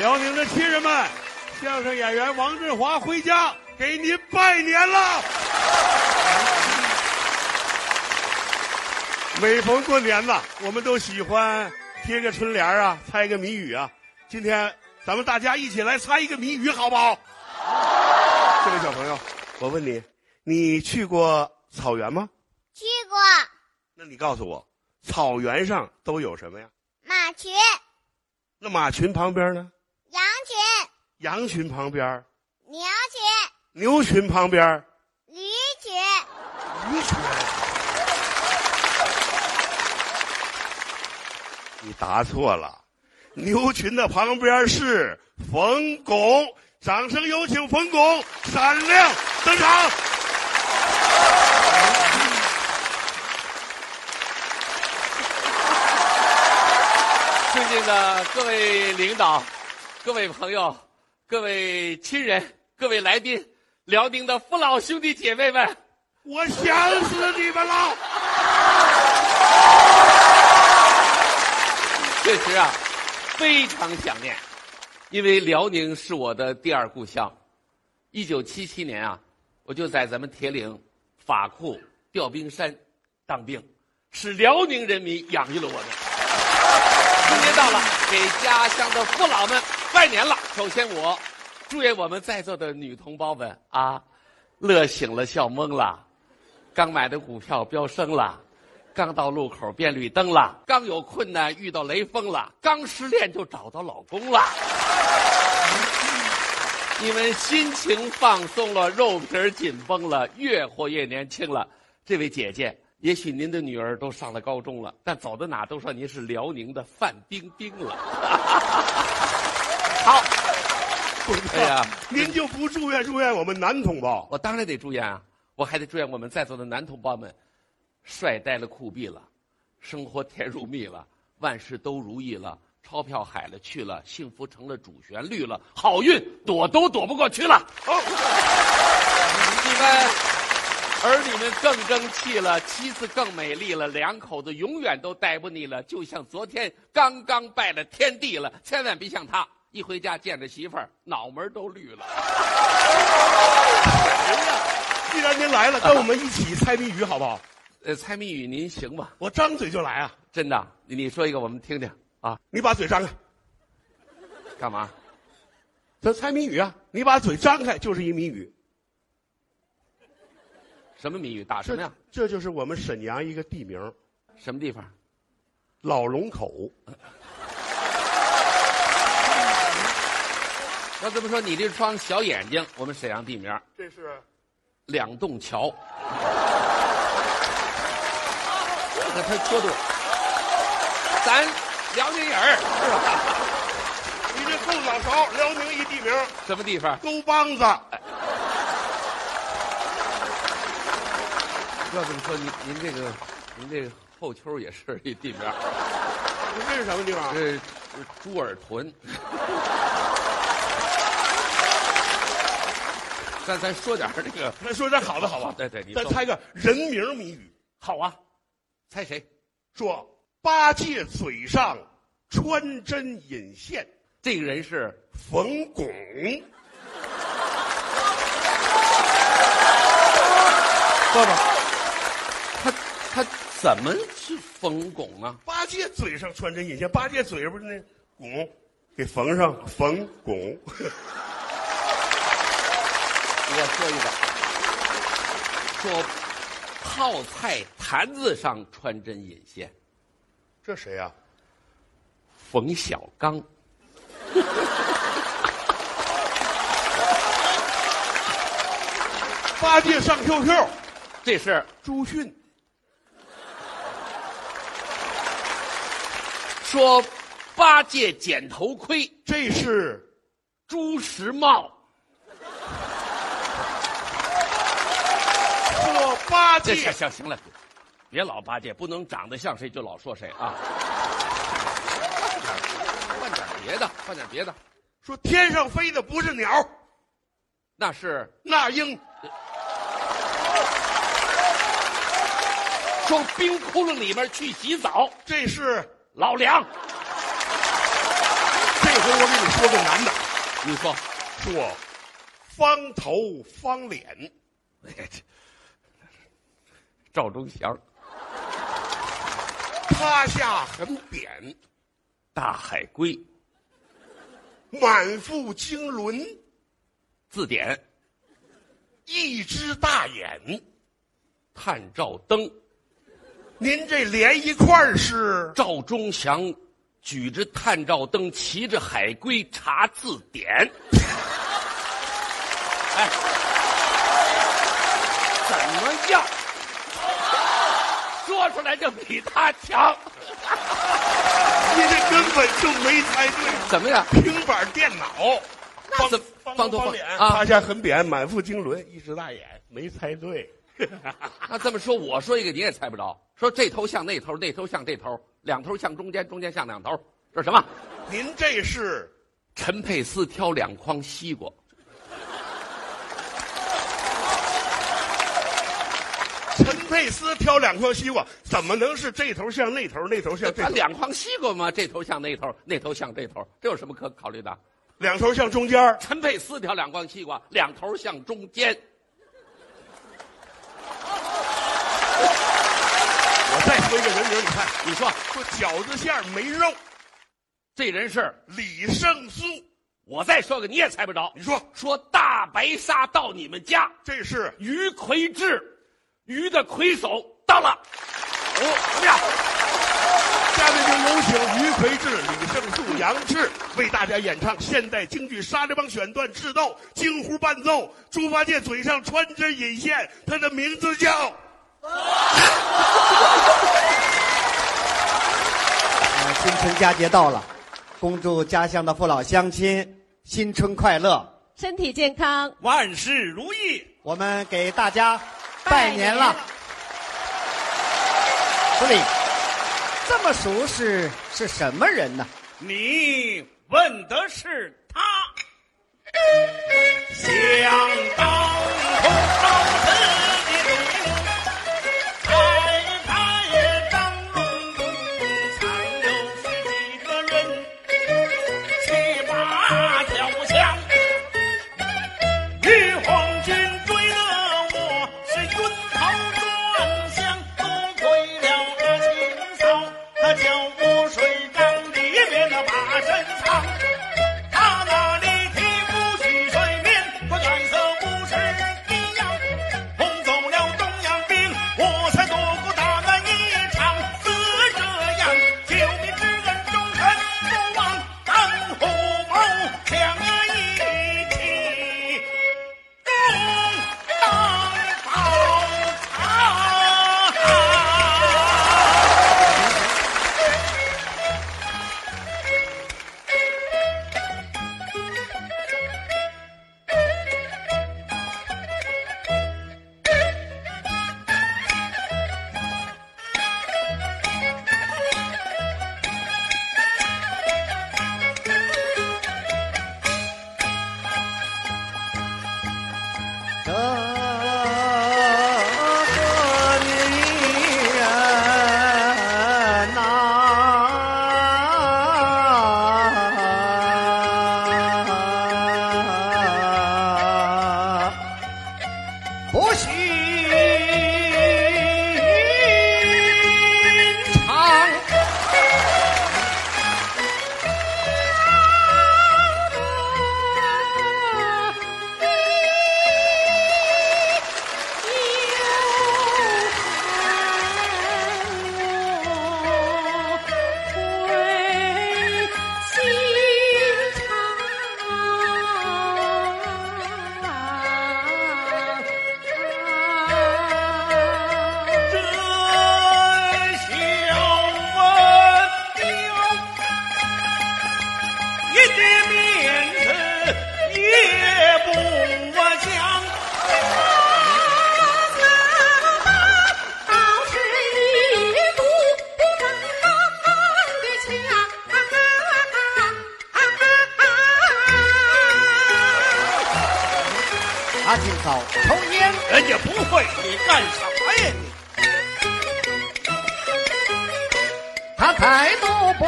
辽宁的亲人们，相声演员王振华回家给您拜年了。每逢过年呐，我们都喜欢贴个春联啊，猜个谜语啊。今天咱们大家一起来猜一个谜语，好不好？这位小朋友，我问你，你去过草原吗？去过那你告诉我，草原上都有什么呀？马群、那马群旁边呢？羊群、旁边，牛群、牛群旁边，驴群。驴群。你答错了，牛群的旁边是冯巩。掌声有请冯巩闪亮登场。尊敬的各位领导、各位朋友、各位亲人、各位来宾，辽宁的父老兄弟姐妹们，我想死你们了！确实啊，非常想念，因为辽宁是我的第二故乡。一九七七年啊，我就在咱们铁岭法库调兵山当兵，是辽宁人民养育了我们。春节到了，给家乡的父老们拜年了。首先，我祝愿我们在座的女同胞们啊，乐醒了，笑懵了，刚买的股票飙升了，刚到路口变绿灯了，刚有困难遇到雷锋了，刚失恋就找到老公了。你们心情放松了，肉皮紧绷了，越活越年轻了。这位姐姐，也许您的女儿都上了高中了，但走到哪都说您是辽宁的范冰冰了。好，哎呀，您就不祝愿祝愿我们男同胞？我当然得祝愿啊，我还得祝愿我们在座的男同胞们，帅呆了酷毙了，生活甜如蜜了，万事都如意了，钞票海了去了，幸福成了主旋律了，好运躲都躲不过去了。好，你们儿女们更争气了，妻子更美丽了，两口子永远都待不腻了，就像昨天刚刚拜了天地了，千万别像他，一回家见着媳妇儿脑门都绿了。既然您来了，跟我们一起猜谜语好不好？呃，猜谜语您行吗？我张嘴就来啊！真的，你你说一个我们听听啊？你把嘴张开，干嘛？咱猜谜语啊！你把嘴张开就是一谜语。什么谜语？打什么呀？这就是我们沈阳一个地名，什么地方？老龙口。要这么说，你这双小眼睛，我们沈阳地名这是两洞桥。这个他说的，咱辽宁人儿？你这后脑勺，辽宁一地名，什么地方？沟帮子。要这么说，您您这个，您这个后丘也是一地名儿，你这是什么地方？这是猪耳屯。咱咱说点这个，咱说点好的好吧？对对，咱猜个人名谜语。好啊，猜谁？说八戒嘴上穿针引线，这个人是冯巩。不不，他他怎么是冯巩呢？八戒嘴上穿针引线，八戒嘴上不是那巩，给缝上冯巩。我说一个，说泡菜坛子上穿针引线，这谁呀、冯小刚。八戒上 QQ，这是朱迅。说八戒捡头盔，这是朱时茂。说八这戒行行行了，别老八戒，不能长得像谁就老说谁啊。换点别的，换点别的，说天上飞的不是鸟，那是那英。说冰窟窿里面去洗澡，这是老梁。这回我给你说个男的，你说，说方头方脸，赵忠祥，趴下很扁，大海龟满腹经纶，字典，一只大眼。探照灯，您这连一块儿是赵忠祥举着探照灯，骑着海龟查字典。哎，怎么样？说出来就比他强。你这根本就没猜对。怎么样？平板电脑，方怎方方头方头方脸，啊塌下很扁，满腹经纶，一只大眼，没猜对。那这么说，我说一个你也猜不着。说这头像那头，那头像这头，两头像中间，中间像两头，这是什么？您这是陈佩斯挑两筐西瓜，陈佩斯挑两筐西瓜，怎么能是这头像那头，那头像这头？他两筐西瓜吗？这头像那头，那头像这头，这有什么可考虑的？两头像中间儿，陈佩斯挑两筐西瓜，两头向中间。我再说一个人名，你看，你说说饺子馅儿没肉，这人是？李胜素。我再说个你也猜不着。你说说大白鲨到你们家，这是于魁智，鱼的魁首到了。哦，怎么样？下面就有请于魁智、李胜素、杨志为大家演唱现代京剧《沙家浜》选段智斗京胡伴奏。猪八戒嘴上穿针引线，他的名字叫呃，新春佳节到了，恭祝家乡的父老乡亲新春快乐！身体健康，万事如意。我们给大家拜年了。司令，这么熟识是什么人呢？你问的是他，想当你干啥呀你？他态度不，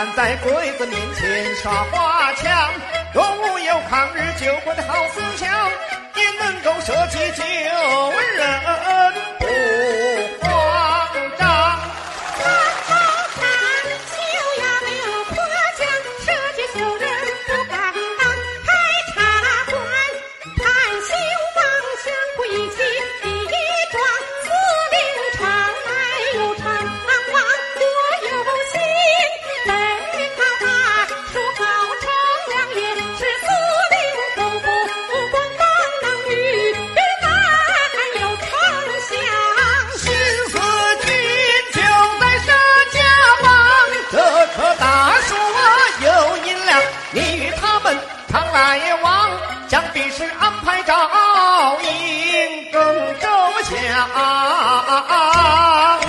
敢在鬼子面前耍花枪，若吾有抗日救国的好思想，也能够舍己救人。啊啊啊